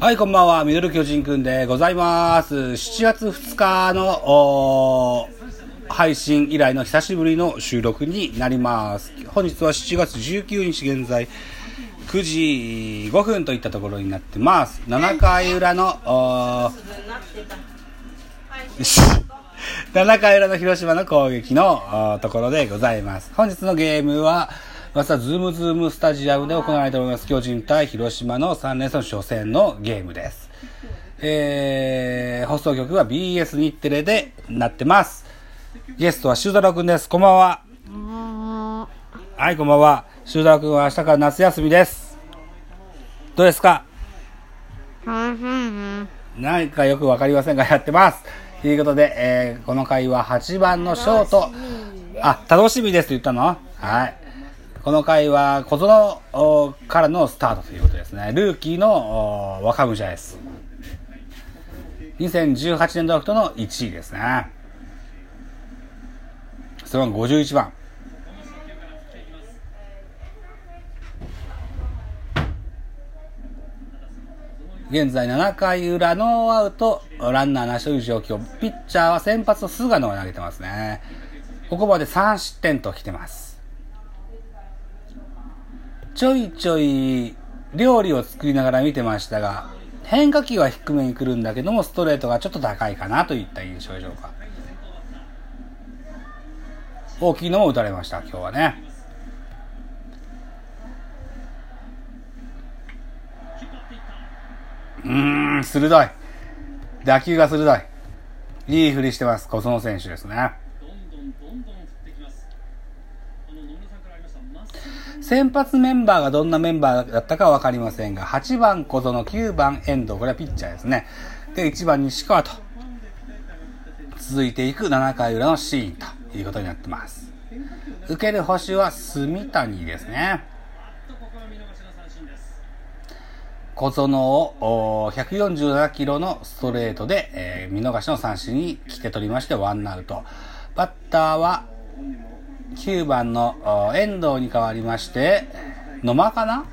はい、こんばんは。ミドル巨人くんでございます。7月2日の配信以来の久しぶりの収録になります。本日は7月19日現在9時5分といったところになってます。7回裏の7回裏の広島の攻撃のところでございます。本日のゲームは、まずはズームズームスタジアムで行われております巨人対広島の3連戦の初戦のゲームです。えー、放送局は BS 日テレでなってます。ゲストは修太郎くんです。こんばんは。はい、こんばんは。修太郎くんは明日から夏休みです。どうですか？何かよくわかりませんがやってます。ということで、えーこの回は8番のショート。あ、楽しみですと言ったの？はい。この回は小園からのスタートということですね。ルーキーの若武者です。2018年ドラフトの1位ですね。背番号51番。現在7回裏ノーアウト、ランナーなしという状況。ピッチャーは先発の菅野が投げてますね。ここまで3失点と来てます。ちょいちょい料理を作りながら見てましたが、変化球は低めに来るんだけども、ストレートがちょっと高いかなといった印象でしょうか。大きいのも打たれました、今日はね。うーん、鋭い。打球が鋭い。いい振りしてます、小園選手ですね。先発メンバーがどんなメンバーだったかわかりませんが、8番小園、9番遠藤、これはピッチャーですね。で、1番西川と、続いていく7回裏のシーンということになってます。受ける星は住谷ですね。小園を147キロのストレートで、えー見逃しの三振に来て取りましてワンアウト。バッターは9番の遠藤に変わりまして、野間かな？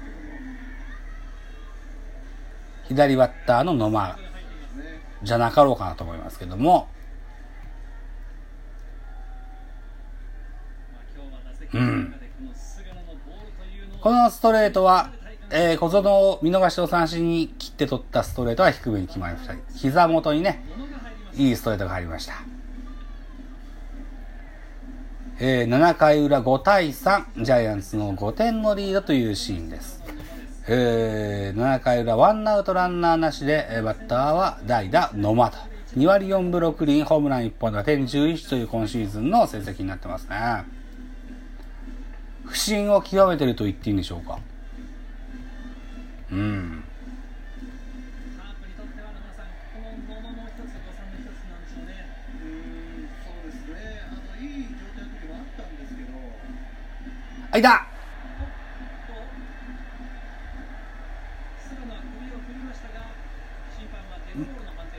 左バッターの野間じゃなかろうかなと思いますけども、うん。このストレートは、えー、小園を見逃しの三振に切って取ったストレートは低めに決まりました。膝元にね、いいストレートが入りました。えー、7回裏5対3、ジャイアンツの5点のリードというシーンです。えー、7回裏ワンアウトランナーなしで、えーバッターは代打野間と。2割4分6厘、ホームラン1本打点11という今シーズンの成績になってますね。不振を極めてると言っていいんでしょうか？うん。あ、いた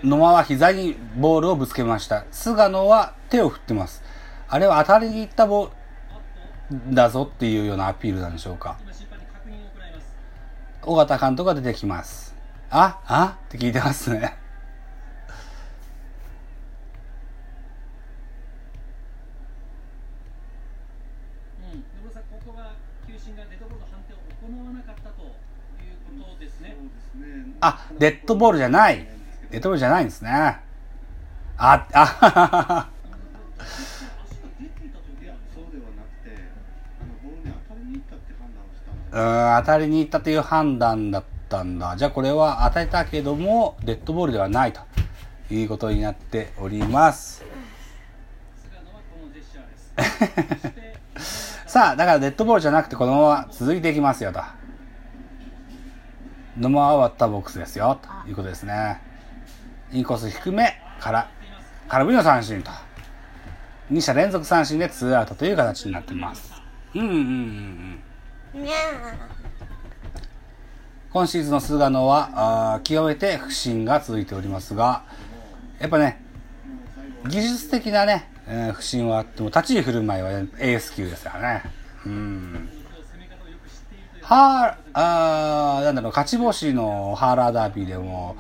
野間は膝にボールをぶつけました。菅野は手を振ってます。あれは当たりに行ったボールだぞっていうようなアピールなんでしょうか。尾形監督が出てきます。ああ？って聞いてますね。うん、野村さん、ここは球審がデッドボールの判定を行わなかったということですね。あ、デッドボールじゃない。デッドボールじゃないんですね。あ、あ、はははう、ん、当たりに行ったという判断だったんだ。じゃあこれは当たったけども、デッドボールではないということになっております。さあ、だからデッドボールじゃなくてこのまま続いていきますよと。野間は割ったボックスですよ、ということですね。インコース低めから、空振りの三振と。2者連続三振でツーアウトという形になっています。うんうんうんうん。今シーズンの菅野は、あー極めて不振が続いておりますが、やっぱね、技術的なね、えー不振はあっても、立ち居振る舞いはエース級ですからね。うん。ハー、あーなんだろう、勝ち星のハーラーダービーでも、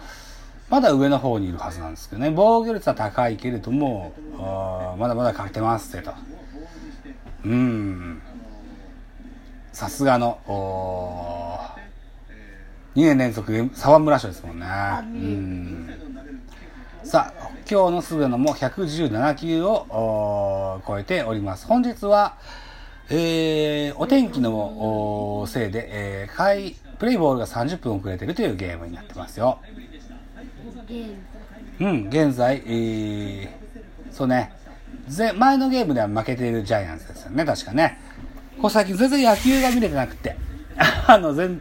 まだ上の方にいるはずなんですけどね。防御率は高いけれども、あまだまだ勝てますってと。うん。さすがの、2年連続沢村賞ですもんね。さあ、今日の菅野も117球を超えております。本日は、えー、お天気のせいで、えー、回プレイボールが30分遅れてるというゲームになってますよ。うん、現在、えー、そうね、ぜ前のゲームでは負けているジャイアンツですよね、確かね。ここ最近全然野球が見れてなくて、あの、全、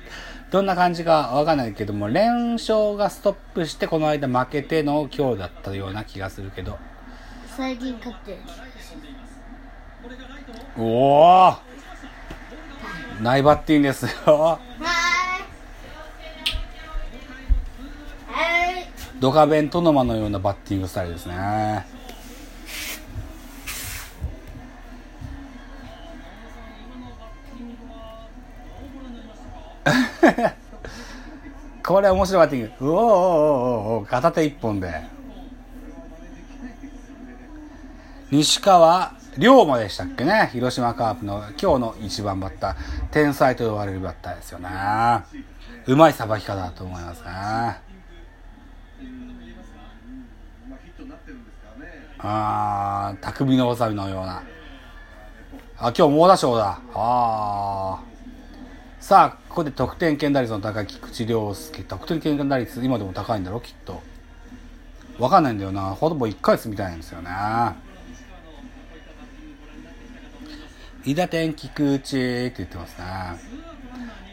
どんな感じかわかんないけども、連勝がストップして、この間負けての今日だったような気がするけど。最近勝ってるおおナイバッティンですよ。ドカベントノマのようなバッティングスタイルですね。これ面白いバッティング。うおおおお片手一本で。西川龍馬でしたっけね？広島カープの今日の一番バッター。天才と呼ばれるバッターですよね。うまいさばき方だと思いますね。あ。あ、匠の技のような。あ、今日猛打賞だ。あー。さあ、ここで得点圏打率の高い菊池涼介。得点圏打率、今でも高いんだろ、きっと。わかんないんだよな。ほぼ1ヶ月みたいなんですよね。伊田天菊池って言ってますね。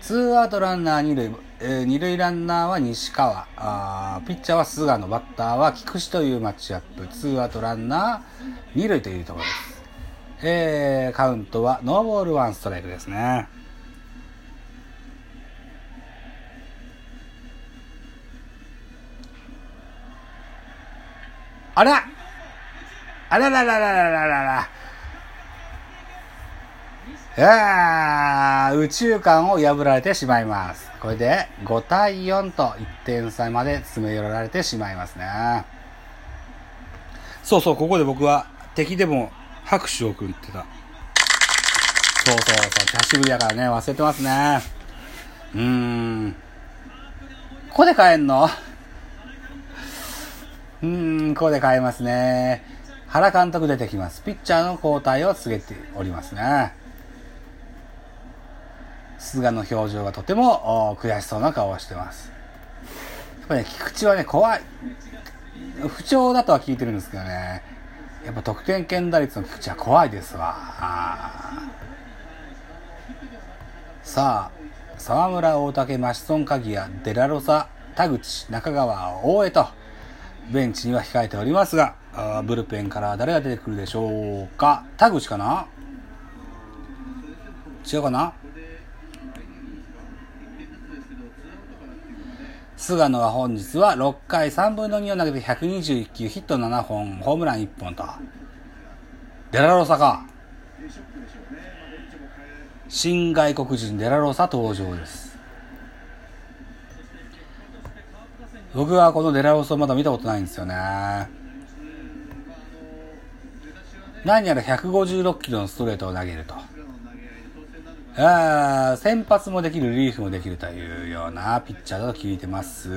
ツーアウトランナー二塁、えー二塁ランナーは西川。あピッチャーは菅野バッターは菊池というマッチアップ。ツーアウトランナー二塁というところです、えーカウントはノーボールワンストライクですね。あらあらららららららら。いやー宇宙間を破られてしまいます。これで5対4と1点差まで詰め寄られてしまいますね。そうそう、ここで僕は敵でも拍手を送ってた。そうそうそう、久しぶりやからね、忘れてますね。うーん。ここで帰んの？うーん、ここで変えますね。原監督出てきます。ピッチャーの交代を告げておりますね。菅野表情がとても悔しそうな顔をしてます。やっぱりね、菊池はね、怖い。不調だとは聞いてるんですけどね。やっぱ得点圏打率の菊池は怖いですわ。さあ、沢村、大竹、マシソン、鍵谷、デラロサ、田口、中川、大江と、ベンチには控えておりますが、あブルペンから誰が出てくるでしょうか田口かな？違うかな？菅野は本日は6回3分の2を投げて121球、ヒット7本、ホームラン1本と。デラロサか。新外国人デラロサ登場です。僕はこのデラロサまだ見たことないんですよね。何やら156キロのストレートを投げると。あー先発もできる、リリーフもできるというようなピッチャーだと聞いてます。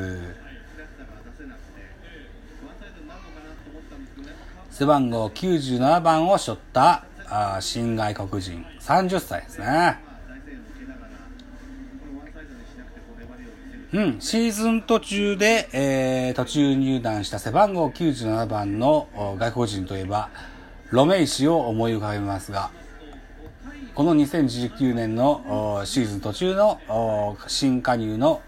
背番号97番を背負ったあ新外国人、30歳ですね。うん、シーズン途中で、えー途中入団した背番号97番の外国人といえば、ロメイ氏を思い浮かべますが、この2019年のシーズン途中の新加入の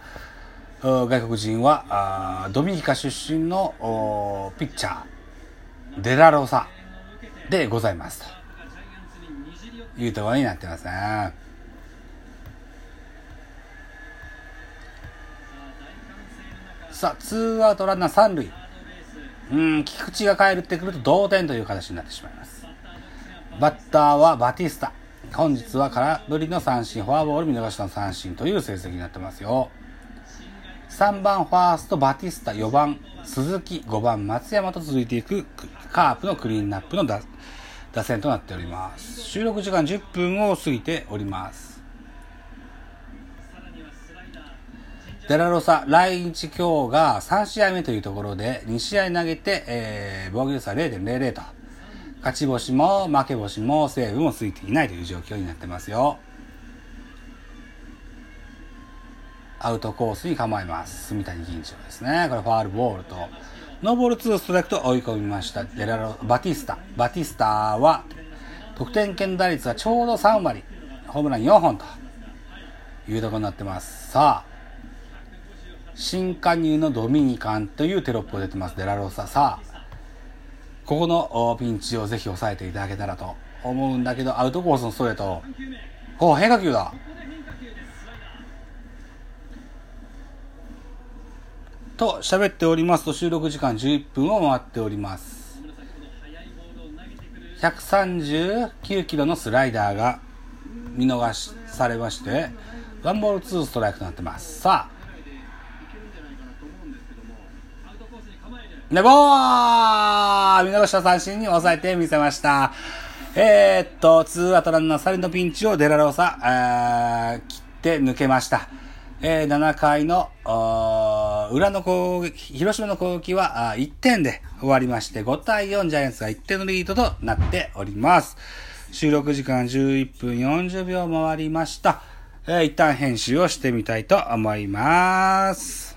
外国人はドミニカ出身のピッチャーデラロサでございますというところになってますね。さあ、ツーアウトランナー三塁。うん、菊池が帰ってくると同点という形になってしまいます。バッターはバティスタ。本日は空振りの三振、フォアボール見逃しの三振という成績になってますよ。3番ファーストバティスタ、4番鈴木、5番松山と続いていくカープのクリーンナップの打打線となっております。収録時間10分を過ぎております。デラロサ、来日今日が3試合目というところで、2試合投げて、えー、防御率は0.00と。勝ち星も負け星もセーブもついていないという状況になってますよ。アウトコースに構えます。住谷銀次郎ですね。これファールボールと、ノーボール2ストライクと追い込みました。デラロ、バティスタ。バティスタは、得点圏打率はちょうど3割。ホームラン4本というところになってます。さあ、新加入のドミニカンというテロップが出てます。デラロサ。さあ、ここのピンチをぜひ抑えていただけたらと思うんだけど、アウトコースのストレート。お変化球だ。と喋っておりますと収録時間11分を回っております。139キロのスライダーが見逃しされまして、ワンボールツーストライクとなってます。さあ、で、ボー見逃した三振に抑えてみせました。えー、っと、ツーアウトランナー3人のピンチをデラローサ、あー切って抜けました。えー、7回の、あー裏の攻撃、広島の攻撃はあ1点で終わりまして、5対4ジャイアンツが1点のリードとなっております。収録時間11分40秒回りました。えー、一旦編集をしてみたいと思います。